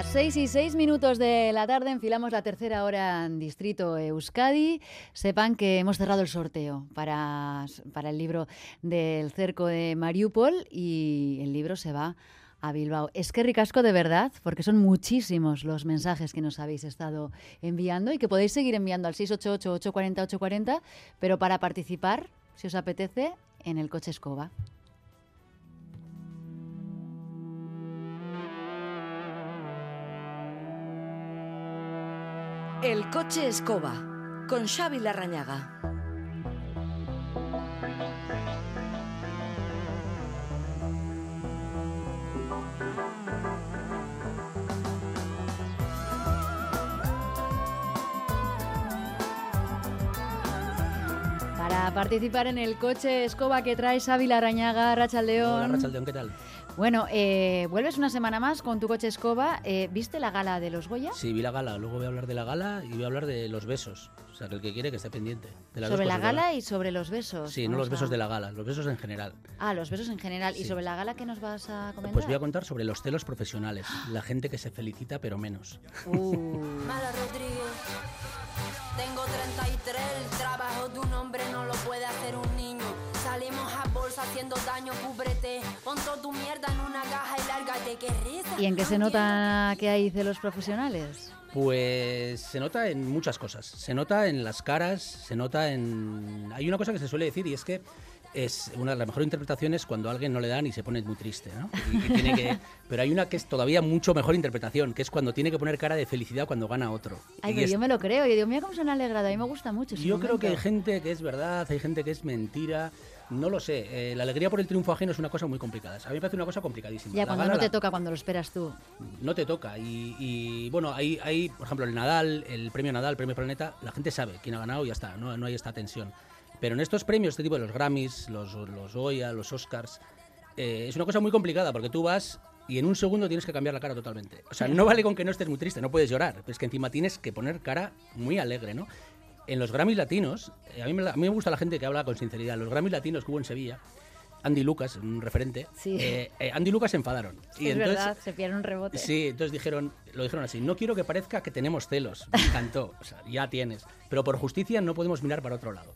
Las 6 y 6 minutos de la tarde enfilamos la tercera hora en Distrito Euskadi. Sepan que hemos cerrado el sorteo para, para el libro del cerco de Mariupol y el libro se va a Bilbao. Es que ricasco de verdad, porque son muchísimos los mensajes que nos habéis estado enviando y que podéis seguir enviando al 688-840-840, pero para participar, si os apetece, en el coche escoba. El coche escoba con Xavi Larrañaga. Para participar en el coche escoba que trae Xavi Larrañaga, Rachaldeón. Hola, Rachaldeón, ¿qué tal? Bueno, eh, vuelves una semana más con tu coche escoba. Eh, ¿Viste la gala de los Goya? Sí, vi la gala. Luego voy a hablar de la gala y voy a hablar de los besos. O sea, que el que quiere que esté pendiente. De sobre la gala y sobre los besos. Sí, no los besos de la gala, los besos en general. Ah, los besos en general. ¿Y sobre la gala qué nos vas a comentar? Pues voy a contar sobre los celos profesionales. La gente que se felicita, pero menos. Uh, Mala Rodríguez. Tengo 33, el trabajo de un hombre no lo puede hacer un niño. Salimos a bolsa haciendo daño, ¿Y en qué se No nota que hay celos profesionales? Pues se nota en muchas cosas. Se nota en las caras, se nota en... Hay una cosa que se suele decir y es que es una de las mejores interpretaciones cuando a alguien no le dan y se pone muy triste, ¿no? Y- y tiene que... Pero hay una que es todavía mucho mejor interpretación, que es cuando tiene que poner cara de felicidad cuando gana otro. Ay, yo me lo creo. Yo digo, mira cómo se han alegrado. A mí me gusta mucho ese Yo creo que hay momento. gente que es verdad, hay gente que es mentira. No lo sé. Eh, la alegría por el triunfo ajeno es una cosa muy complicada. A mí me parece una cosa complicadísima. Ya, La cuando no te la- toca, cuando lo esperas tú. no te toca. Y, y, bueno, hay, hay, por ejemplo, el Nadal, el premio Nadal, el premio Planeta, la gente sabe quién ha ganado y ya está, no, no hay esta tensión. Pero en estos premios, este tipo de los Grammys, los, los Goya, los Oscars, eh, es una cosa muy complicada porque tú vas y en un segundo tienes que cambiar la cara totalmente. O sea, no vale con que no estés muy triste, no puedes llorar, pero es que encima tienes que poner cara muy alegre, ¿no? En los Grammys latinos, eh, a mí, me, la- a mí me gusta la gente que habla con sinceridad. Los Grammys latinos que hubo en Sevilla, Andy Lucas, un referente, Sí. eh, eh, Andy Lucas se enfadaron. es verdad, se pierde un rebote. Sí, entonces dijeron, lo dijeron así, no quiero que parezca que tenemos celos. Me encantó, o sea, ya tienes. Pero por justicia no podemos mirar para otro lado.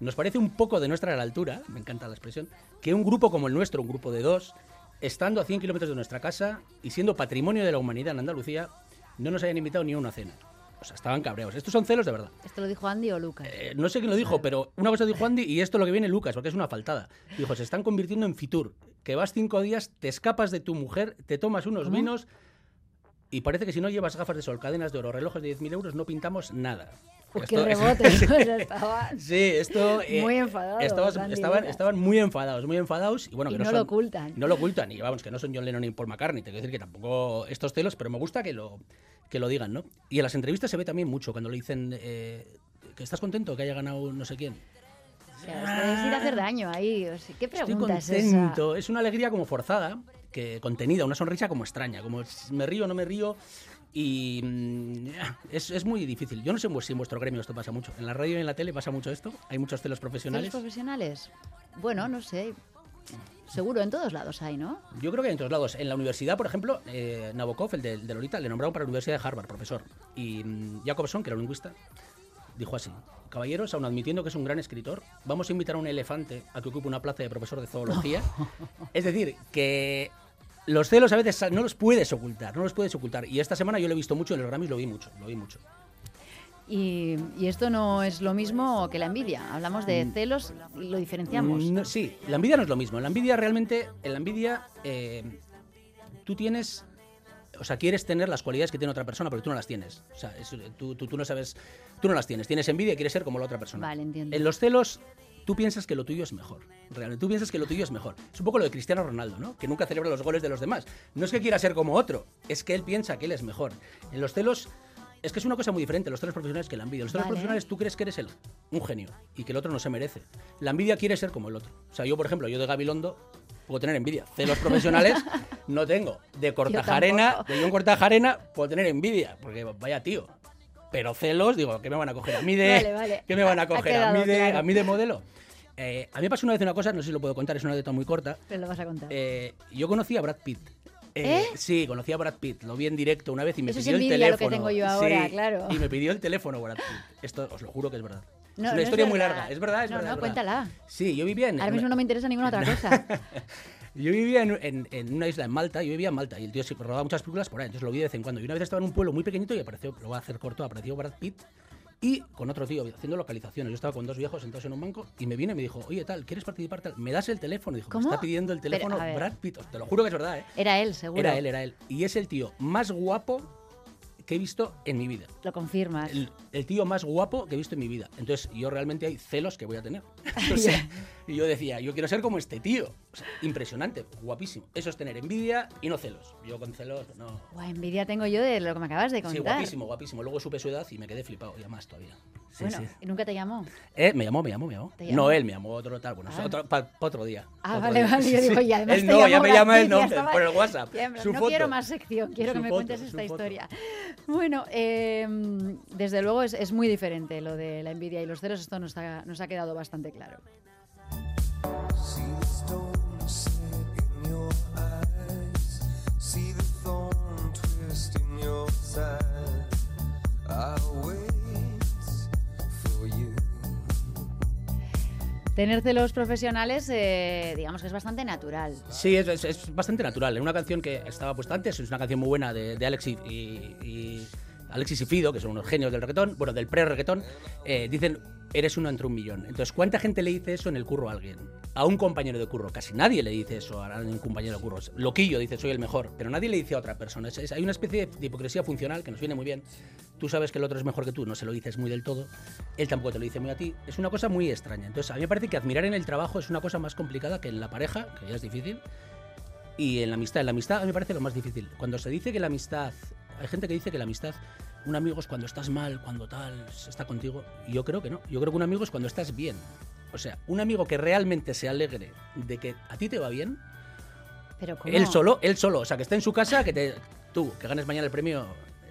Nos parece un poco de nuestra altura, me encanta la expresión, que un grupo como el nuestro, un grupo de dos, estando a 100 kilómetros de nuestra casa y siendo patrimonio de la humanidad en Andalucía, no nos hayan invitado ni a una cena. O sea, estaban cabreados. Estos son celos de verdad. ¿Esto lo dijo Andy o Lucas? Eh, no sé quién lo dijo, pero una cosa dijo Andy y esto es lo que viene Lucas, porque es una faltada. Dijo, se están convirtiendo en Fitur, que vas cinco días, te escapas de tu mujer, te tomas unos ¿Cómo? vinos y parece que si no llevas gafas de sol, cadenas de oro, relojes de 10.000 euros, no pintamos nada. Uy, Esto- qué rebote. Sí. o sea, estaban Sí, esto... eh, muy enfadados. estaban, Lucas. estaban muy enfadados, muy enfadados y bueno, Y que no, no lo son- ocultan. No lo ocultan y vamos, que no son John Lennon ni Paul McCartney, te quiero decir que tampoco estos celos, pero me gusta que lo, que lo digan, ¿no? Y en las entrevistas se ve también mucho cuando le dicen eh, que estás contento que haya ganado no sé quién. O sea, os podéis ir a hacer daño ahí. o sea, ¿Qué Estoy pregunta es esa? contento. Es una alegría como forzada, que contenida, una sonrisa como extraña, como me río, no me río. Y mm, es, es muy difícil. Yo no sé si en vuestro gremio esto pasa mucho. En la radio y en la tele pasa mucho esto. Hay muchos ¿Celos profesionales. profesionales? Bueno, no sé. Seguro, en todos lados hay, ¿no? Yo creo que en todos lados. En la universidad, por ejemplo, eh, Nabokov, el de, de Lolita, le nombraron para la Universidad de Harvard, profesor. Y mm, Jacobson, que era un lingüista, dijo así: Caballeros, aun admitiendo que es un gran escritor, vamos a invitar a un elefante a que ocupe una plaza de profesor de zoología. es decir, que los celos a veces no los puedes ocultar, no los puedes ocultar. Y esta semana yo lo he visto mucho en los Grammys, lo vi mucho, lo vi mucho. Y, y esto no es lo mismo que la envidia. Hablamos de celos y lo diferenciamos. Mm, no, sí, la envidia no es lo mismo. En la envidia realmente, en la envidia, eh, tú tienes, o sea, quieres tener las cualidades que tiene otra persona, pero tú no las tienes. O sea, es- tú, tú- tú no sabes, tú no las tienes. Tienes envidia y quieres ser como la otra persona. Vale, entiendo. En los celos, tú piensas que lo tuyo es mejor. Realmente, tú piensas que lo tuyo es mejor. Es un poco lo de Cristiano Ronaldo, ¿no? Que nunca celebra los goles de los demás. No es que quiera ser como otro, es que él piensa que él es mejor. En los celos. Es que es una cosa muy diferente, los celos profesionales que la envidia. Los celos Vale. profesionales tú crees que eres el, un genio y que el otro no se merece. La envidia quiere ser como el otro. O sea, yo, por ejemplo, yo de Gabilondo puedo tener envidia. Celos profesionales no tengo. De Cortajarena, de John Cortajarena, puedo tener envidia, porque vaya tío. Pero celos, digo, ¿qué me van a coger a mí de, Vale, vale. ¿qué me van a coger a mí quedado de, claro. a mí de modelo? Eh, a mí me pasó una vez una cosa, no sé si lo puedo contar, es una anécdota muy corta. Te lo vas a contar. Eh, yo conocí a Brad Pitt ¿Eh? Sí, conocí a Brad Pitt, lo vi en directo una vez y me Eso es pidió el envidia lo que teléfono. tengo yo ahora, Sí, claro. Y me pidió el teléfono Brad Pitt. Esto os lo juro que es verdad. No, es no una historia muy verdad. larga. Es verdad, es no, verdad. No, es verdad. cuéntala. Sí, yo vivía en. Ahora mismo no me interesa ninguna otra cosa. Yo vivía en, en- en una isla en Malta, yo vivía en Malta y el tío se rodaba muchas películas por ahí, entonces lo vi de vez en cuando. Y una vez estaba en un pueblo muy pequeñito y apareció, lo voy a hacer corto, apareció Brad Pitt y con otro tío haciendo localizaciones. Yo estaba con dos viejos sentados en un banco y me viene y me dijo, oye tal, ¿quieres participar tal? ¿Me das el teléfono? Y dijo, ¿Cómo? me está pidiendo el Pero, teléfono ver. Brad Pitt. Te lo juro que es verdad, ¿eh? Era él, seguro. Era él, era él. Y es el tío más guapo que he visto en mi vida. Lo confirmas. El, el tío más guapo que he visto en mi vida. Entonces, yo realmente hay celos que voy a tener. Y yo decía, yo quiero ser como este tío. O sea, impresionante, guapísimo. Eso es tener envidia y no celos. Yo con celos, no. Guau, envidia tengo yo de lo que me acabas de Sí, contar. guapísimo, guapísimo. Luego supe su edad y me quedé flipado, ya más todavía. Sí, bueno, sí. ¿y nunca te llamó? Eh, me llamó, me llamó, me llamó. No él, me llamó otro tal. Bueno, Ah. otro, pa- pa otro día. Ah, Otro vale, día. vale. Yo Sí, digo, sí. y además Él te no, ya me llama el nombre por el WhatsApp. Su no foto. quiero más sección, quiero Su que me foto, cuentes esta foto. historia. Bueno, eh, desde luego es, es muy diferente lo de la envidia y los celos, esto nos ha, nos ha quedado bastante claro. Tener celos profesionales, eh, digamos que es bastante natural. Sí, es, bastante natural. En una canción que estaba puesta antes, es una canción muy buena de, de Alex y- Alexis y Fido, que son unos genios del reggaetón, bueno, del pre-reggaetón, eh, dicen, eres uno entre un millón. Entonces, ¿cuánta gente le dice eso en el curro a alguien? A un compañero de curro. Casi nadie le dice eso a un compañero de curro. Loquillo dice, soy el mejor, pero nadie le dice a otra persona. Es- hay una especie de hipocresía funcional que nos viene muy bien. Tú sabes que el otro es mejor que tú, no se lo dices muy del todo. Él tampoco te lo dice muy a ti. Es una cosa muy extraña. Entonces, a mí me parece que admirar en el trabajo es una cosa más complicada que en la pareja, que ya es difícil. Y en la amistad, en la amistad a mí me parece lo más difícil. Cuando se dice que la amistad, hay gente que dice que la amistad, un amigo es cuando estás mal, cuando tal, está contigo. Yo creo que no. Yo creo que un amigo es cuando estás bien. O sea, un amigo que realmente se alegre de que a ti te va bien, Pero ¿cómo? él solo, él solo, o sea, que esté en su casa, que te, tú, que ganes mañana el premio,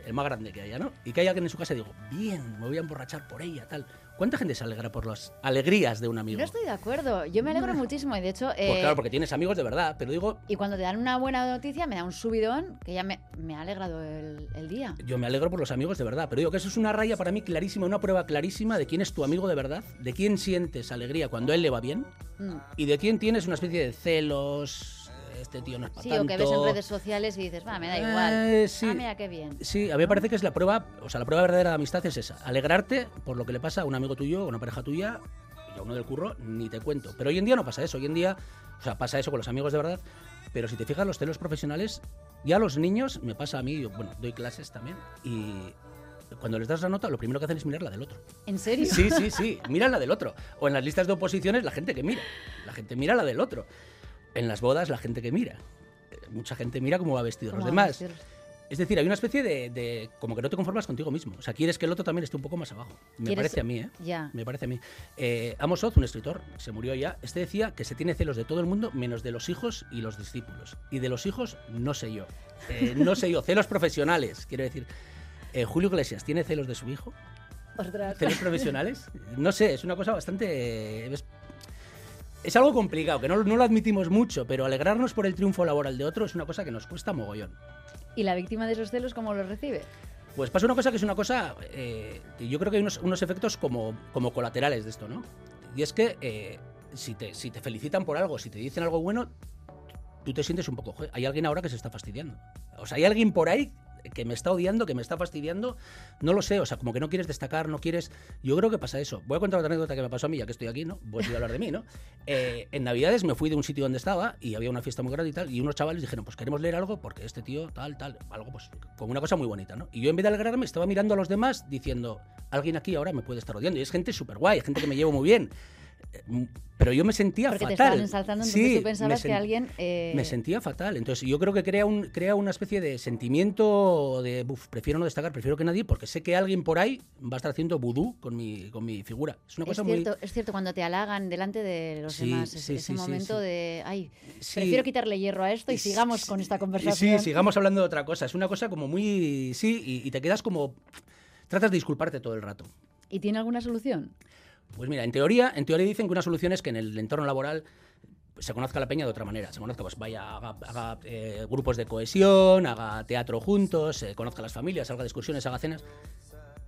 el más grande que haya, ¿no? Y que haya alguien en su casa y digo, bien, me voy a emborrachar por ella, tal. ¿Cuánta gente se alegra por las alegrías de un amigo? No estoy de acuerdo. Yo me alegro muchísimo y de hecho... Pues eh, claro, porque tienes amigos de verdad, pero digo, Y cuando te dan una buena noticia, me da un subidón que ya me, me ha alegrado el, el día. Yo me alegro por los amigos de verdad, pero digo que eso es una raya para mí clarísima, una prueba clarísima de quién es tu amigo de verdad, de quién sientes alegría cuando a él le va bien Mm. y de quién tienes una especie de celos, este tío no es para Sí, tanto. o que ves en redes sociales y dices, va, me da igual. Eh, sí. Ah, mira qué bien. Sí, a mí me parece que es la prueba, o sea, la prueba verdadera de amistad es esa, alegrarte por lo que le pasa a un amigo tuyo, a una pareja tuya, y a uno del curro, ni te cuento. Pero hoy en día no pasa eso, hoy en día, o sea, pasa eso con los amigos de verdad, pero si te fijas, los celos profesionales, ya a los niños, me pasa a mí, yo, bueno, doy clases también, y cuando les das la nota, lo primero que hacen es mirar la del otro. ¿En serio? Sí, sí, sí, miran la del otro. O en las listas de oposiciones, la gente que mira. La gente mira la del otro. En las bodas, la gente que mira. Eh, Mucha gente mira cómo va vestido los ¿Cómo demás. Es decir, hay una especie de, de- como que no te conformas contigo mismo. O sea, quieres que el otro también esté un poco más abajo. Me ¿Quieres- parece a mí, ¿eh? Ya. Me parece a mí. Eh, Amos Oz, un escritor, se murió ya. Este decía que se tiene celos de todo el mundo, menos de los hijos y los discípulos. Y de los hijos, no sé yo. Eh, no sé yo. Celos profesionales, quiero decir. Eh, Julio Iglesias, ¿tiene celos de su hijo? Ostras. ¿Celos profesionales? No sé, es una cosa bastante... Es, es algo complicado, que no, no lo admitimos mucho, pero alegrarnos por el triunfo laboral de otro es una cosa que nos cuesta mogollón. ¿Y la víctima de esos celos cómo los recibe? Pues pasa una cosa que es una cosa eh, yo creo que hay unos, unos efectos como, como colaterales de esto, ¿no? Y es que eh, si, te, si te felicitan por algo, si te dicen algo bueno, tú te sientes un poco, "Joder, hay alguien ahora que se está fastidiando. O sea, hay alguien por ahí que me está odiando, que me está fastidiando, no lo sé, o sea, como que no quieres destacar, no quieres... Yo creo que pasa eso. Voy a contar otra anécdota que me pasó a mí, ya que estoy aquí, ¿no? Voy a hablar de mí, ¿no? Eh, en Navidades me fui de un sitio donde estaba y había una fiesta muy grande y tal, y unos chavales dijeron, pues queremos leer algo porque este tío, tal, tal, algo pues como una cosa muy bonita, ¿no? Y yo en vez de alegrarme estaba mirando a los demás diciendo, alguien aquí ahora me puede estar odiando, y es gente súper guay, gente que me llevo muy bien. Pero yo me sentía Porque te fatal. estaban ensalzando, entonces Sí, tú pensabas que alguien... eh, me sentía fatal. Entonces yo creo que crea, un, crea una especie de sentimiento de, "Buf, prefiero no destacar, prefiero que nadie, porque sé que alguien por ahí va a estar haciendo vudú con mi, con mi figura. Es una Es cosa muy... cierto, es cierto, cuando te halagan delante de los Sí, demás, es- sí, ese momento de, ay, prefiero quitarle hierro a esto y sigamos con esta conversación. Sí, sigamos hablando de otra cosa. Es una cosa como muy... Sí, y, y te quedas como... Tratas de disculparte todo el rato. ¿Y tiene alguna solución? Pues mira, en teoría, en teoría dicen que una solución es que en el entorno laboral se conozca la peña de otra manera. Se conozca, pues vaya, haga, haga, eh, grupos de cohesión, haga teatro juntos, conozca las familias, salga de excursiones, haga cenas.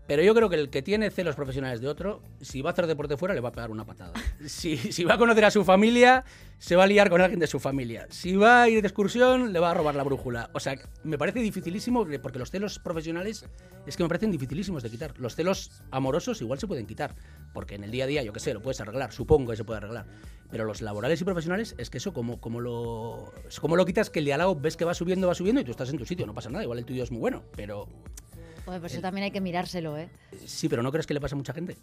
Pero yo creo que el que tiene celos profesionales de otro, si va a hacer deporte fuera, le va a pegar una patada. Si, si va a conocer a su familia, se va a liar con alguien de su familia. Si va a ir de excursión, le va a robar la brújula. O sea, me parece dificilísimo, porque los celos profesionales es que me parecen dificilísimos de quitar. Los celos amorosos igual se pueden quitar, porque en el día a día, yo qué sé, lo puedes arreglar, supongo que se puede arreglar. Pero los laborales y profesionales, es que eso, como, como, lo, como lo quitas, que el lado ves que va subiendo, va subiendo y tú estás en tu sitio, no pasa nada, igual el tuyo es muy bueno, pero Joder, pues eso también hay que mirárselo, ¿eh? sí, pero ¿no crees que le pasa a mucha gente?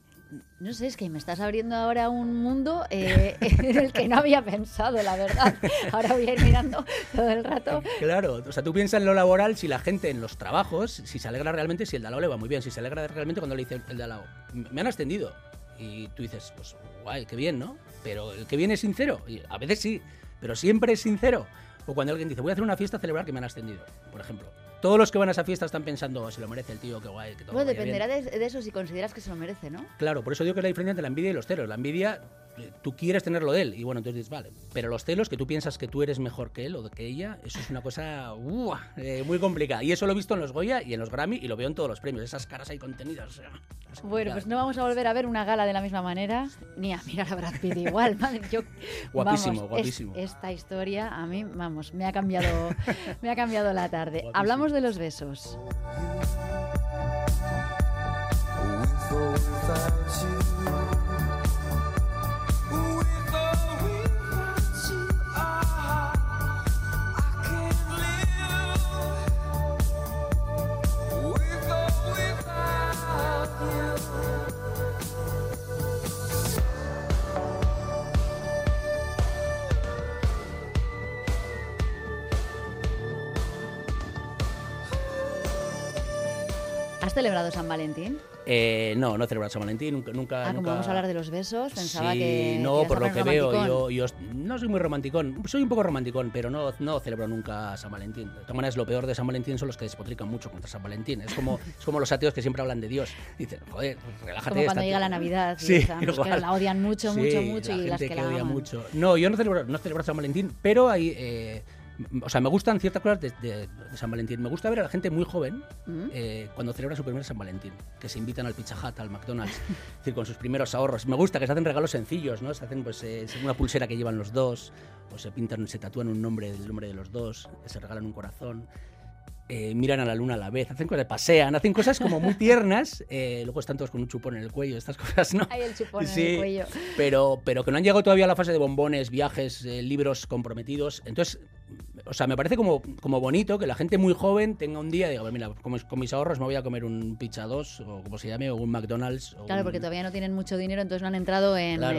No sé, es que me estás abriendo ahora un mundo eh, en el que no había pensado, la verdad. Ahora voy a ir mirando todo el rato. Claro, o sea, tú piensas en lo laboral, si la gente en los trabajos, si se alegra realmente, si el de al lado le va muy bien, si se alegra realmente cuando le dice el de al lado, me han ascendido. Y tú dices, pues guay, qué bien, ¿no? Pero el que viene es sincero. Y a veces sí, pero siempre es sincero. O cuando alguien dice, voy a hacer una fiesta a celebrar que me han ascendido, por ejemplo. Todos los que van a esa fiesta están pensando, "Oh, se lo merece el tío, qué guay, que todo Bueno, vaya bien". dependerá de, de eso si consideras que se lo merece, ¿no? Claro, por eso digo que es la diferencia entre la envidia y los celos. La envidia, tú quieres tenerlo de él, y bueno, entonces dices, vale. Pero los celos, que tú piensas que tú eres mejor que él o que ella, eso es una cosa eh, muy complicada. Y eso lo he visto en los Goya y en los Grammy y lo veo en todos los premios, esas caras ahí contenidas. o sea, es Bueno, pues no vamos a volver a ver una gala de la misma manera, ni a mirar a Brad Pitt igual. Madre, yo, Guapísimo, vamos, guapísimo. es- esta historia a mí, vamos, me ha cambiado, me ha cambiado la tarde. Guapísimo. Hablamos de los besos. ¿Has celebrado San Valentín? Eh, no, no he celebrado San Valentín, nunca. nunca Ah, como nunca- vamos a hablar de los besos, pensaba sí, que. no, por lo que veo, yo, yo no soy muy romanticón. Soy un poco romanticón, pero no, no celebro nunca San Valentín. De todas maneras, lo peor de San Valentín son los que despotrican mucho contra San Valentín. Es como, es como los ateos que siempre hablan de Dios. Dicen, joder, relájate. Como cuando llega la Navidad, y Sí, que la odian mucho, mucho, Sí, mucho, la y las que la odia aman. mucho. No, yo no celebro, no celebro San Valentín, pero hay... eh, o sea, me gustan ciertas cosas de, de- de San Valentín. Me gusta ver a la gente muy joven ¿Mm? eh, cuando celebra su primer San Valentín, que se invitan al Pizza Hut, al McDonald's, es decir, con sus primeros ahorros. Me gusta que se hacen regalos sencillos, ¿no? Se hacen pues eh, una pulsera que llevan los dos, o se pintan, se tatúan un nombre, el nombre de los dos, se regalan un corazón. Eh, miran a la luna a la vez, hacen cosas, pasean, hacen cosas como muy tiernas, eh, luego están todos con un chupón en el cuello, estas cosas, ¿no? Hay el chupón en el cuello. Pero, pero que no han llegado todavía a la fase de bombones, viajes, eh, libros comprometidos. Entonces, o sea, me parece como, como bonito que la gente muy joven tenga un día y diga, mira, con mis, con mis ahorros me voy a comer un Pizza 2 o como se llame, o un McDonald's. o Claro, un- porque todavía no tienen mucho dinero, entonces no han entrado en, Claro.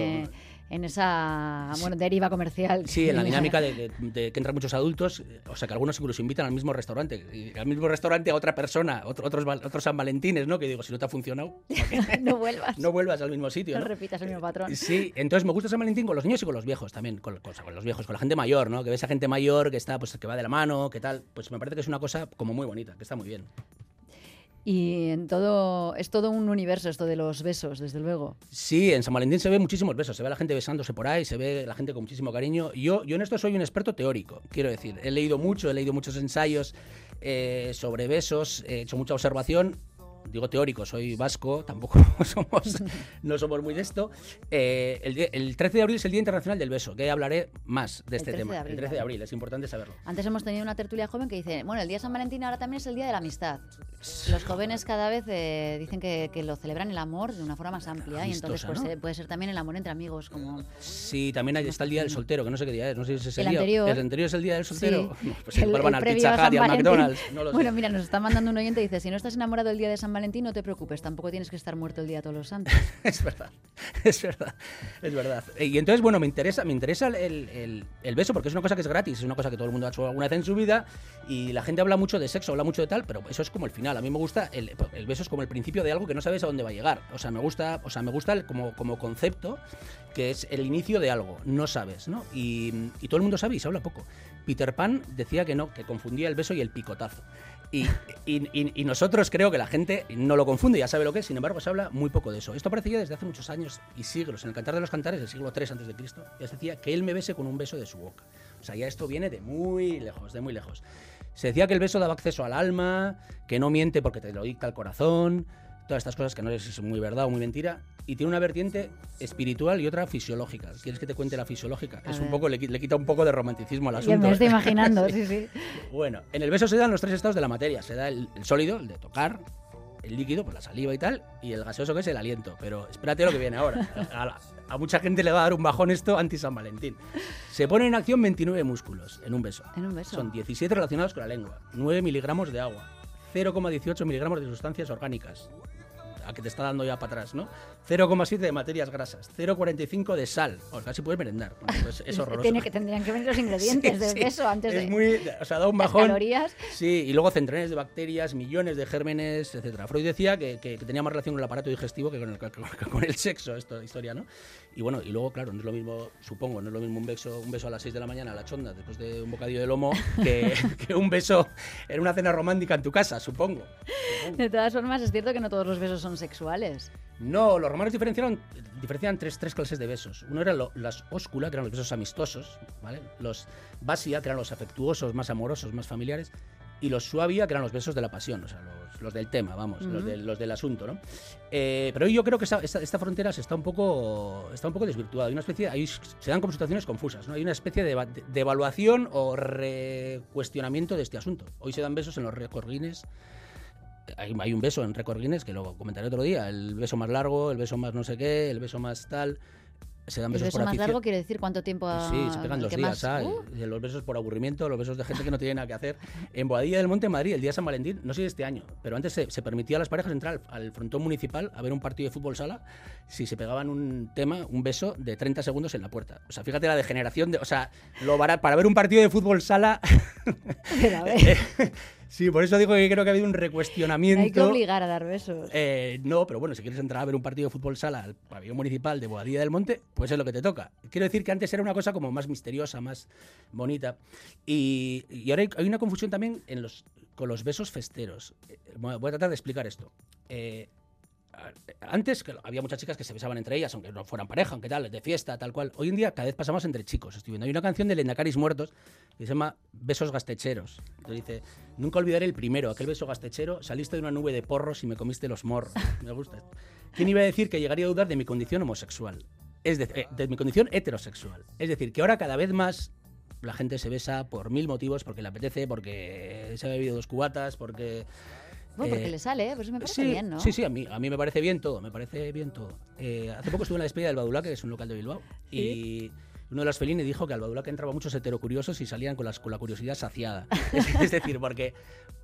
Eh, en esa bueno, deriva comercial. Sí, en la dinámica de, de- de que entran muchos adultos, eh, o sea, que algunos incluso invitan al mismo restaurante, y al mismo restaurante a otra persona, otro- otros, otros San Valentines, ¿no? Que digo, si no te ha funcionado, no vuelvas. no vuelvas al mismo sitio, No ¿no? repitas el mismo patrón. Sí, entonces me gusta San Valentín con los niños y con los viejos también, con, con- con los viejos, con la gente mayor, ¿no? Que ves a gente mayor que está, pues que va de la mano, que tal, pues me parece que es una cosa como muy bonita, que está muy bien. Y en todo, es todo un universo esto de los besos, desde luego. Sí, en San Valentín se ve muchísimos besos, se ve a la gente besándose por ahí, se ve la gente con muchísimo cariño. Yo, yo en esto soy un experto teórico, quiero decir, he leído mucho, he leído muchos ensayos eh, sobre besos, he hecho mucha observación. Digo teórico, soy vasco, tampoco somos, no somos muy de esto. Eh, el, día- el 13 de abril es el Día Internacional del Beso, que hablaré más de El este 13 de tema. abril, el 13 de abril, es importante saberlo. Antes hemos tenido una tertulia joven que dice, bueno, el día de San Valentín ahora también es el día de la amistad. Los jóvenes cada vez eh, dicen que, que lo celebran el amor de una forma más amplia y entonces pues, ¿no? eh, puede ser también el amor entre amigos, como Sí, también hay- está el Día del Soltero, que no sé qué día es, no sé si es ese El día. anterior. ¿El anterior es el Día del Soltero? Sí. No, pues El- igual el van al previo Pizza a San Hut y al Valentín. McDonald's, no. Bueno, mira, nos está mandando un oyente y dice, si no estás enamorado el día de San Valentín, no te preocupes, tampoco tienes que estar muerto el día de todos los santos. Es verdad, es verdad, es verdad. Eh, Y entonces, bueno, me interesa, me interesa el, el- el beso porque es una cosa que es gratis, es una cosa que todo el mundo ha hecho alguna vez en su vida y la gente habla mucho de sexo, habla mucho de tal, pero eso es como el final. A mí me gusta, el, el beso es como el principio de algo que no sabes a dónde va a llegar. O sea, me gusta, o sea, me gusta como, como concepto que es el inicio de algo, no sabes, ¿no? Y, y todo el mundo sabe y se habla poco. Peter Pan decía que no, que confundía el beso y el picotazo. Y, nosotros creo que la gente no lo confunde, ya sabe lo que es, sin embargo se habla muy poco de eso. Esto aparece ya desde hace muchos años y siglos. En el Cantar de los Cantares del siglo III Cristo ya se decía que él me bese con un beso de su boca. O sea, ya esto viene de muy lejos, de muy lejos. Se decía que el beso daba acceso al alma, que no miente porque te lo dicta el corazón, todas estas cosas que no es muy verdad o muy mentira. Y tiene una vertiente espiritual y otra fisiológica. ¿Quieres que te cuente la fisiológica? A es un ver. poco, le, le quita un poco de romanticismo al Ya asunto. me estoy imaginando, sí, sí. Bueno, en el beso se dan los tres estados de la materia. Se da el, el sólido, el de tocar, el líquido, pues la saliva y tal, y el gaseoso que es el aliento. Pero espérate lo que viene ahora. A, la- a mucha gente le va a dar un bajón esto anti San Valentín. Se ponen en acción 29 músculos en un beso. En un beso. Son 17 relacionados con la lengua, 9 miligramos de agua, 0,18 miligramos de sustancias orgánicas. A que te está dando ya para atrás, ¿no? 0,7 de materias grasas, 0,45 de sal. O casi puedes merendar. Bueno, pues es horroroso. Tiene que, tendrían que venir los ingredientes Sí, del sí. beso antes es de muy, o sea, da un bajón. calorías. Sí, y luego centenares de bacterias, millones de gérmenes, etcétera. Freud decía que, que- que tenía más relación con el aparato digestivo que con el, con el sexo, esta historia, ¿no? Y bueno, y luego, claro, no es lo mismo, supongo, no es lo mismo un beso, un beso a las 6 de la mañana a la chonda después de un bocadillo de lomo que, que un beso en una cena romántica en tu casa, supongo. De todas formas, es cierto que no todos los besos son sexuales. No, los romanos diferenciaron, diferencian tres, tres clases de besos. Uno eran lo- las óscula, que eran los besos amistosos, ¿vale? Los basia, que eran los afectuosos, más amorosos, más familiares. Y los suavia, que eran los besos de la pasión, o sea, los, los del tema, vamos, los, del, los del asunto, ¿no? Eh, pero yo creo que esta, esta, esta frontera se está un poco, está un poco desvirtuada. Hay una especie, hay- se dan como situaciones confusas, ¿no? Hay una especie de, de- de evaluación o recuestionamiento de este asunto. Hoy se dan besos en los hay, hay un beso en Record Guinness que lo comentaré otro día. El beso más largo, el beso más no sé qué, el beso más tal. Se dan El besos beso por más afición. largo quiere decir cuánto tiempo sí, se pegan dos días, más- ¿sabes? Uh, Los besos por aburrimiento, los besos de gente que no tiene nada que hacer. En Boadilla del Monte, Madrid, el día de San Valentín, no sé si este año, pero antes se, se permitía a las parejas entrar al, al frontón municipal a ver un partido de fútbol sala si se pegaban un tema, un beso de 30 segundos en la puerta. O sea, fíjate la degeneración de. O sea, lo barato, para ver un partido de fútbol sala. pero a ver, sí, por eso digo que creo que ha habido un recuestionamiento. hay que obligar a dar besos. Eh, no, pero bueno, si quieres entrar a ver un partido de fútbol sala al pabellón municipal de Boadilla del Monte, pues es lo que te toca. Quiero decir que antes era una cosa como más misteriosa, más bonita. Y, y ahora hay, hay una confusión también en los, con los besos festeros. Eh, Voy a tratar de explicar esto. Eh, antes que había muchas chicas que se besaban entre ellas, aunque no fueran pareja, aunque tal, de fiesta, tal cual. Hoy en día cada vez pasa más entre chicos. Estoy viendo. Hay una canción de Lendacaris Muertos que se llama Besos Gastecheros. Entonces dice, nunca olvidaré el primero, aquel beso gastechero, saliste de una nube de porros y me comiste los morros. Me gusta. ¿Quién iba a decir que llegaría a dudar de mi condición homosexual? Es decir, eh, de mi condición heterosexual. Es decir, que ahora cada vez más la gente se besa por mil motivos, porque le apetece, porque se ha bebido dos cubatas, porque... Bueno, porque eh, le sale, ¿eh? Pues me parece sí, bien, ¿no? Sí, sí, a mí, a mí me parece bien todo, me parece bien todo. Eh, hace poco estuve en la despedida del Badulaque, que es un local de Bilbao, y uno de los Felini dijo que al Badulaque entraba muchos heterocuriosos y salían con, las, con la curiosidad saciada. es, es decir, porque,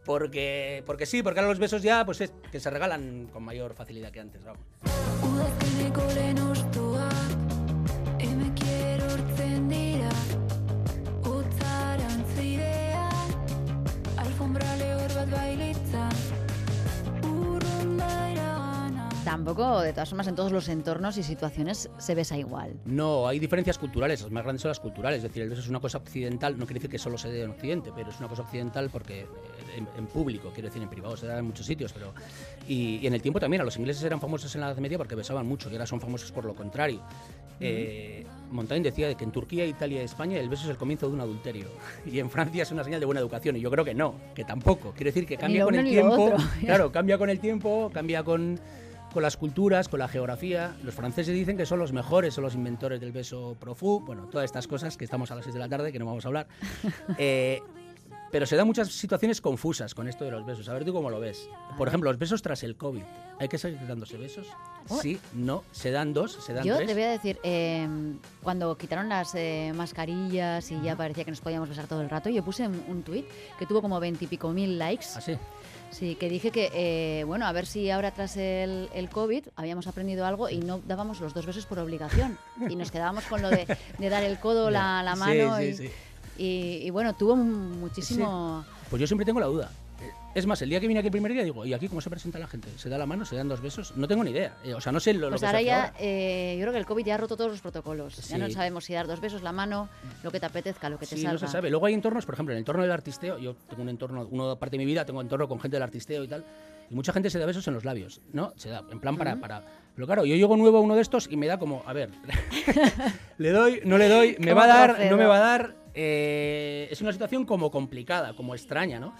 porque, porque sí, porque ahora los besos ya pues es, que se regalan con mayor facilidad que antes. Vamos. Tampoco, de todas formas, en todos los entornos y situaciones se besa igual. No, hay diferencias culturales, las más grandes son las culturales, es decir, el beso es una cosa occidental, no quiere decir que solo se dé en Occidente, pero es una cosa occidental porque eh, en, en público, quiero decir, en privado se da en muchos sitios, pero y, y en el tiempo también, a los ingleses eran famosos en la Edad Media porque besaban mucho y ahora son famosos por lo contrario. Eh, Montaigne decía de que en Turquía, Italia y España el beso es el comienzo de un adulterio y en Francia es una señal de buena educación y yo creo que no, que tampoco. Quiero decir que cambia con el tiempo, claro, cambia con el tiempo, cambia con con las culturas, con la geografía. Los franceses dicen que son los mejores, son los inventores del beso profú. Bueno, todas estas cosas que estamos a las 6 de la tarde, que no vamos a hablar. Eh, pero se dan muchas situaciones confusas con esto de los besos. A ver tú cómo lo ves. Por ejemplo, los besos tras el COVID. ¿Hay que seguir dándose besos? Oh. Sí, no. ¿Se dan dos? ¿Se dan Yo tres? te voy a decir, eh, cuando quitaron las eh, mascarillas y ya parecía que nos podíamos besar todo el rato, yo puse un, un tuit que tuvo como veintipico mil likes. ¿Ah, sí? Sí, que dije que, eh, bueno, a ver si ahora tras el, el COVID habíamos aprendido algo y no dábamos los dos besos por obligación. Y nos quedábamos con lo de, de dar el codo, la, la Sí, mano. sí, y, sí. Y- y bueno, tuvo muchísimo... Pues yo siempre tengo la duda. Es más, el día que vine aquí el primer día digo, ¿y aquí cómo se presenta la gente? ¿Se da la mano? ¿Se dan dos besos? No tengo ni idea. Eh, o sea, no sé lo, lo Pues que se ahora hace ya, ahora. eh, yo creo que el COVID ya ha roto todos los protocolos. Ya no sabemos si dar dos besos, la mano, lo que te apetezca, lo que te Sí, salga. no se sabe. Luego hay entornos, por ejemplo, en el entorno del artisteo, yo tengo un entorno, una parte de mi vida, tengo entorno con gente del artisteo y tal, y mucha gente se da besos en los labios, ¿no? Se da, en plan para, para... Pero claro, yo llego nuevo a uno de estos y me da como, a ver, le doy, no le doy, me ¿Cómo va a dar, procedo? no me va a dar, eh, es una situación como complicada, como extraña, ¿no?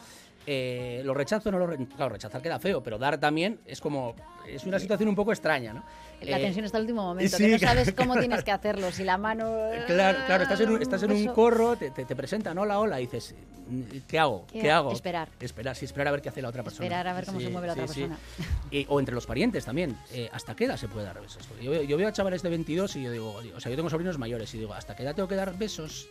Eh, lo rechazo, no lo re- claro, rechazar queda feo, pero dar también es como, es una situación un poco extraña, ¿no? La Eh, tensión está al último momento, sí, que no sabes cómo tienes que hacerlo, si la mano... Claro, claro, estás en un, estás en un corro, te, te, te presentan, hola, hola, y dices, ¿qué hago? ¿Qué ¿Qué, ha- hago? Esperar. Esperar, sí, esperar a ver qué hace la otra persona. Esperar a ver cómo se mueve la otra persona. Y- o entre los parientes también. eh, ¿Hasta qué edad se puede dar besos? Yo, veo- yo veo a chavales de 22 y yo digo, o sea, yo tengo sobrinos mayores y digo, ¿hasta qué edad tengo que dar besos?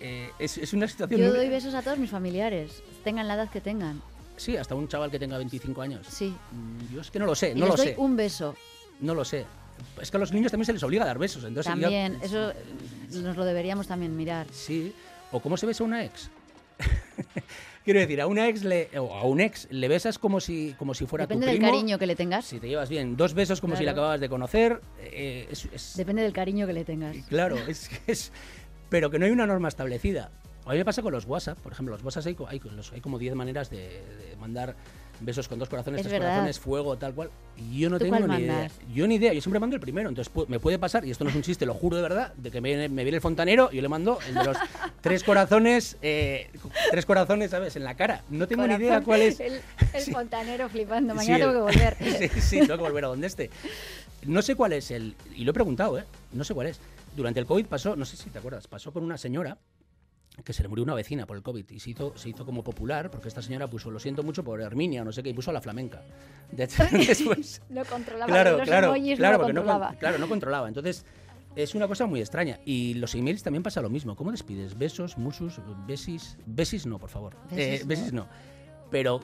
Eh, es, es una situación... Yo muy- doy besos a todos mis familiares, tengan la edad que tengan. Sí, hasta un chaval que tenga 25 años. Sí. Mm, Yo es que no lo sé, Y no les lo doy sé. un beso. No lo sé. Es que a los niños también se les obliga a dar besos. Entonces También, eso nos lo deberíamos también mirar. Sí. ¿O cómo se besa una ex? Quiero decir, a una ex le, o a un ex le besas como si, como si fuera Depende tu del primo. cariño que le tengas. Si te llevas bien, dos besos como si le acababas de conocer. eh, es, es- Depende del cariño que le tengas. claro, es, es- pero que no hay una norma establecida. A mí me pasa con los WhatsApp, por ejemplo, los WhatsApp hay, hay, hay como 10 maneras de, de mandar besos con dos corazones, Es tres verdad. corazones, fuego, tal cual. Y yo no ¿Tú tengo ni idea. Yo ni idea, yo siempre mando el primero. Entonces pu- me puede pasar, y esto no es un chiste, lo juro de verdad, de que me, viene- me viene el fontanero y yo le mando el de los tres corazones, eh, tres corazones, ¿sabes? En la cara. No tengo ni idea Corazón, cuál es. El, el Sí. fontanero flipando. Sí, Mañana el- tengo que volver. sí, sí, tengo que volver a donde esté. No sé cuál es el. Y lo he preguntado, ¿eh? No sé cuál es. Durante el COVID pasó, no sé si te acuerdas, pasó con una señora que se le murió una vecina por el COVID y se hizo, se hizo como popular porque esta señora puso, lo siento mucho por Herminia no sé qué, y puso a la flamenca. De hecho, después. No controlaba claro, los claro, claro, no porque no, controlaba. claro, no controlaba. Entonces, es una cosa muy extraña. Y los emails también pasa lo mismo. ¿Cómo despides? ¿Besos, musus, besis? Besis no, por favor. Besis Eh, besis no. Pero,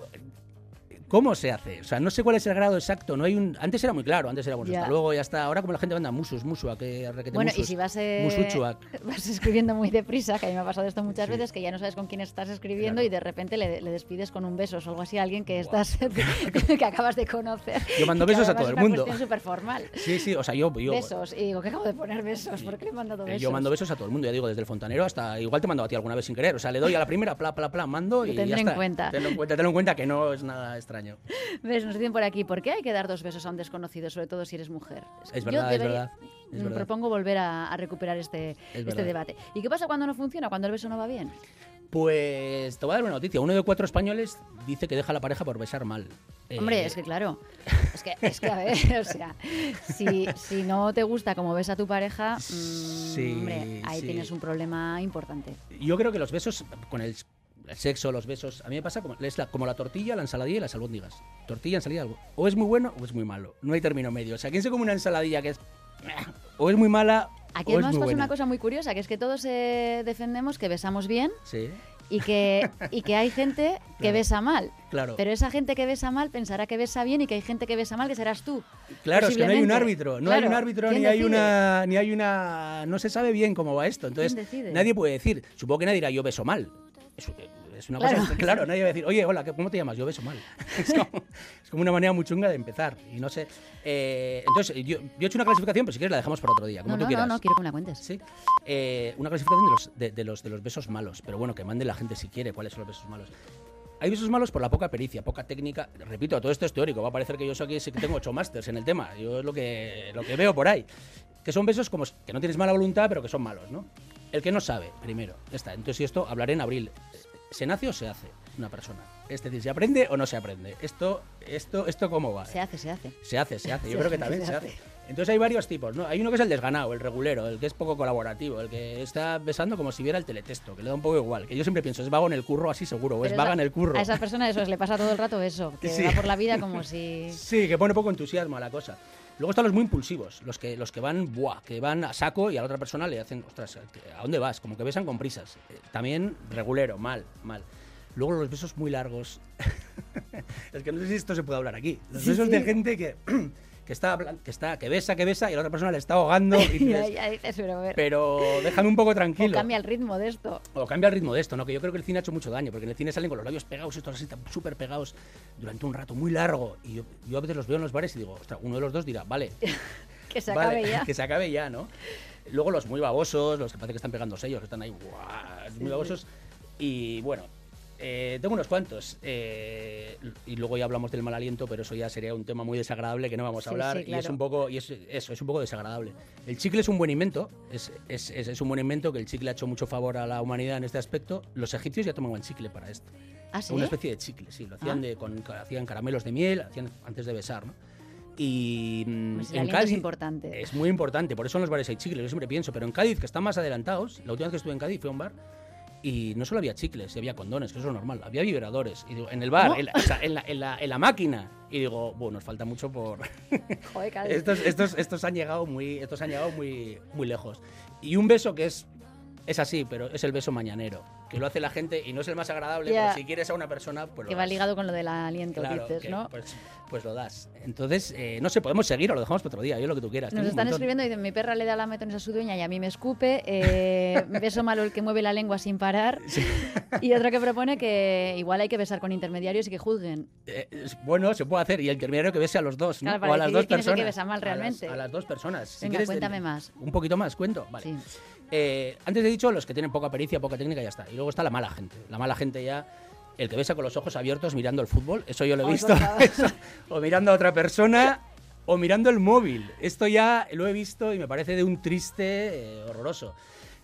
¿cómo se hace? O sea, no sé cuál es el grado exacto. No hay un... Antes era muy claro, antes era bueno, Ya. hasta luego, ya está. Ahora como la gente manda musus, musua, que requete Bueno, y si vas, eh, vas escribiendo muy deprisa, que a mí me ha pasado esto muchas Sí. veces, que ya no sabes con quién estás escribiendo Claro. y de repente le, le despides con un beso o algo así a alguien que estás que acabas de conocer. Yo mando Y besos a todo es el una mundo. cuestión súper formal. Sí, sí, o sea, yo... yo besos. Y digo, que acabo de poner besos? ¿Por qué he mandado eh, besos? Yo mando besos a todo el mundo, ya digo, desde el fontanero hasta. Igual te mando a ti alguna vez sin querer. O sea, le doy a la primera, pla, pla, pla, mando Lo y. tendré ya en está. cuenta. Tenlo en cuenta, tenlo en cuenta que no es nada extraño. ¿Ves? Nos dicen por aquí, ¿por qué hay que dar dos besos a un desconocido, sobre todo si eres mujer? Es Yo verdad, es debería- verdad, es me verdad. propongo volver a, a recuperar este, este verdad. debate. ¿Y qué pasa cuando no funciona, cuando el beso no va bien? Pues te voy a dar una noticia. Uno de cuatro españoos dice que deja a la pareja por besar mal. Eh, Hombre, es que claro, es que, es que a ver, o sea, si, si no te gusta como ves a tu pareja, mm, Sí, hombre, ahí sí. tienes un problema importante. Yo creo que los besos, con el, el sexo, los besos, a mí me pasa como, es la, como la tortilla, la ensaladilla y las albóndigas. Tortilla, ensaladilla, algo. O es muy bueno o es muy malo. No hay término medio. O sea, ¿quién se come una ensaladilla que es... O es muy mala Aquí o es muy pasa buena? una cosa muy curiosa, que es que todos eh, defendemos que besamos bien Sí, y que, y que hay gente que Claro. besa mal. claro. Pero esa gente que besa mal pensará que besa bien y que hay gente que besa mal que serás tú. Claro, es que no hay un árbitro, no hay un árbitro ¿quién ni hay una ni hay una no se sabe bien cómo va esto. Entonces, nadie puede decir, supongo que nadie dirá yo beso mal. Es, es una Claro. cosa, claro, nadie va a decir, "Oye, hola, ¿qué- ¿cómo te llamas? Yo beso mal." Es como, es como una manera muy chunga de empezar y no sé. Eh, entonces, yo, yo he hecho una clasificación, pero si quieres la dejamos para otro día, como No, tú no, quieras. no, no, quiero que me la cuentes. Sí. Eh, una clasificación de los, de, de los, de los besos malos. Pero bueno, que mande la gente si quiere cuáles son los besos malos. Hay besos malos por la poca pericia, poca técnica. Repito, todo esto es teórico. Va a parecer que yo soy aquí, sí que tengo ocho másters en el tema. Yo es lo que, lo que veo por ahí. Que son besos como que no tienes mala voluntad, pero que son malos, ¿no? El que no sabe, primero. Ya está. Entonces, y esto hablaré en abril. ¿Se nace o se hace una persona? Es decir, ¿se aprende o no se aprende? Esto, esto, esto ¿cómo va? Se hace, se hace. Se hace, se hace. Yo Se creo que también se se hace. hace. Entonces hay varios tipos, ¿no? Hay uno que es el desganado, el regulero, el que es poco colaborativo, el que está besando como si viera el teletexto, que le da un poco igual. Que yo siempre pienso, es vago en el curro, así seguro, o es vaga en el curro. A esa persona eso es, le pasa todo el rato eso, que Sí. va por la vida como si... Sí, que pone poco entusiasmo a la cosa. Luego están los muy impulsivos, los que, los que van, buah, que van a saco y a la otra persona le hacen, ostras, ¿a dónde vas? Como que besan con prisas. Eh, También regulero, mal, mal. Luego los besos muy largos. es que no sé si esto se puede hablar aquí. Los Sí, besos sí. de gente que, que está, que está, que besa, que besa, y la otra persona le está ahogando. Y Ya, dices, ya dices, pero déjame un poco o tranquilo. cambia el ritmo de esto. O cambia el ritmo de esto, ¿no? Que yo creo que el cine ha hecho mucho daño, porque en el cine salen con los labios pegados, estos así súper pegados, durante un rato muy largo. Y yo, yo a veces los veo en los bares y digo, ostras, uno de los dos dirá, vale, Que se vale, acabe ya. que se acabe ya, ¿no? Luego los muy babosos, los que parece que están pegando sellos, que están ahí, ¡guau! muy babosos. Y bueno, eh, tengo unos cuantos. eh, y luego ya hablamos del mal aliento, pero eso ya sería un tema muy desagradable que no vamos a Sí, hablar. sí, Y es un poco, y es, eso, es un poco desagradable. El chicle es un buen invento, es, es, es- un buen invento que el chicle ha hecho mucho favor a la humanidad en este aspecto. Los egipcios ya tomaban chicle para esto. ¿Ah, sí? Una especie de chicle, sí. Lo hacían, Ah. de, con, hacían caramelos de miel, hacían antes de besar, ¿no? Y mm, Pues en es Cádiz importante. es muy importante, por eso en los bares hay chicles, yo siempre pienso, pero en Cádiz, que están más adelantados, la última vez que estuve en Cádiz fue a un bar y no solo había chicles, y había condones, que eso es normal, había vibradores, y digo, en el bar, en la, o sea, en, la, en la- en la máquina, y digo, bueno, nos falta mucho por... Joder, estos, estos, estos han llegado, muy, estos han llegado muy, muy lejos. Y un beso que es, es así, pero es el beso mañanero, que lo hace la gente y no es el más agradable, pero si quieres a una persona, pues lo Que va ligado con lo del aliento, Claro, dices, que, ¿no? Pues, pues lo das. Entonces, eh, no sé, podemos seguir o lo dejamos para otro día, yo lo que tú quieras. Nos están escribiendo y dicen, mi perra le da lametones a su dueña y a mí me escupe, eh, beso malo el que mueve la lengua sin parar. Y otro que propone que igual hay que besar con intermediarios y que juzguen. Eh, bueno, se puede hacer. Y el intermediario que bese a los dos, ¿no? Claro, para o a las dos personas. que besa mal A las- realmente. A las, dos personas. Si Venga, quieres, cuéntame más. Un poquito más, cuento. Vale. Sí. Eh, antes he dicho los que tienen poca pericia, poca técnica, ya está. Y luego está la mala gente. La mala gente ya, el que besa con los ojos abiertos mirando el fútbol, eso yo lo he visto. Eso. o mirando a otra persona, o mirando el móvil. Esto ya lo he visto y me parece de un triste eh, horroroso.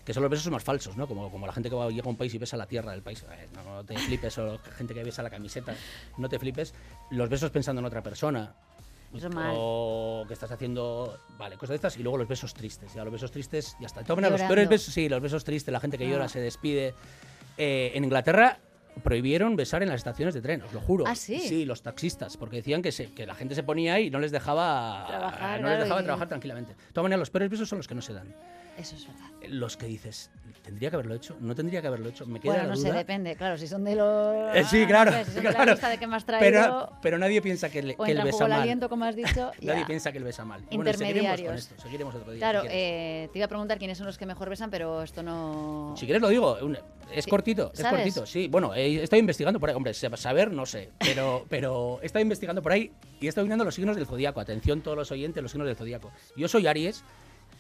Que son los besos más falsos, ¿no? Como, como la gente que va, llega a un país y besa la tierra del país. Eh, no, no te flipes, o la gente que besa la camiseta, no te flipes. Los besos pensando en otra persona. Eso mal. O que estás haciendo, vale, cosas de estas. Y luego los besos tristes. Ya los besos tristes, ya está. De todas maneras, los peores besos, sí, los besos tristes, la gente que Ah. llora, se despide. Eh, en Inglaterra prohibieron besar en las estaciones de tren, os lo juro. ¿Ah, sí? Sí, los taxistas, porque decían que, se- que la gente se ponía ahí y no les dejaba Trabajar, no les claro, dejaba y- trabajar tranquilamente. De todas maneras, los peores besos son los que no se dan. Eso es verdad. Los que dices, ¿tendría que haberlo hecho? ¿No tendría que haberlo hecho? Me queda Bueno, no sé, duda. depende. Claro, si son de los... Eh, sí, claro. sé, si son de la claro. lista de que has traído... pero, pero nadie piensa que, le- o que él besa mal. aliento, como has dicho. Nadie ya. piensa que él besa mal. Y bueno, seguiremos con Intermediarios. esto, seguiremos otro día. Claro, si eh, te iba a preguntar quiénes son los que mejor besan, pero esto no... Si quieres lo digo, es cortito, es ¿sabes? cortito, sí. Bueno, he estado investigando por ahí, hombre, saber no sé, pero, pero he estado investigando por ahí y he estado mirando los signos del zodiaco. Atención todos los oyentes, los signos del zodiaco. Yo soy Aries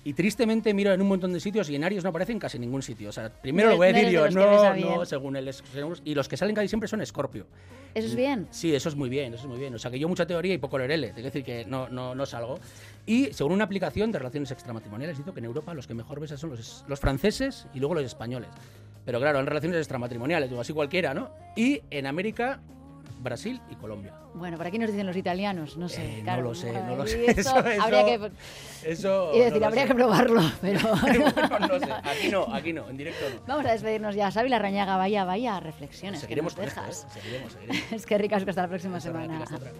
y tristemente miro en un montón de sitios y en Aries no aparece en casi ningún sitio. O sea, primero No lo voy a decir yo, no, no, según según- y los que salen casi siempre son Escorpio. ¿Eso es bien? Sí, eso es muy bien, eso es muy bien. O sea, que yo mucha teoría y poco lerele. Tengo que decir que no, no, no salgo. Y según una aplicación de relaciones extramatrimoniales, dice que en Europa los que mejor besan son los, los franceses y luego los españoles. Pero claro, en relaciones extramatrimoniales, digo, así cualquiera, ¿no? Y en América, Brasil y Colombia. Bueno, por aquí nos dicen los italianos, no sé. Eh, no lo sé, no lo sé. eso Eso- habría que... Eso. Y decir, no lo habría sé. que probarlo, pero... Bueno, no sé. Aquí no, aquí no, en directo no. Vamos a despedirnos ya. Xavi Larrañaga, vaya, vaya reflexiones que Seguiremos nos con esto, dejas. ¿eh? Seguiremos, seguiremos. Es que ricas que hasta la próxima Hasta semana. hasta otra.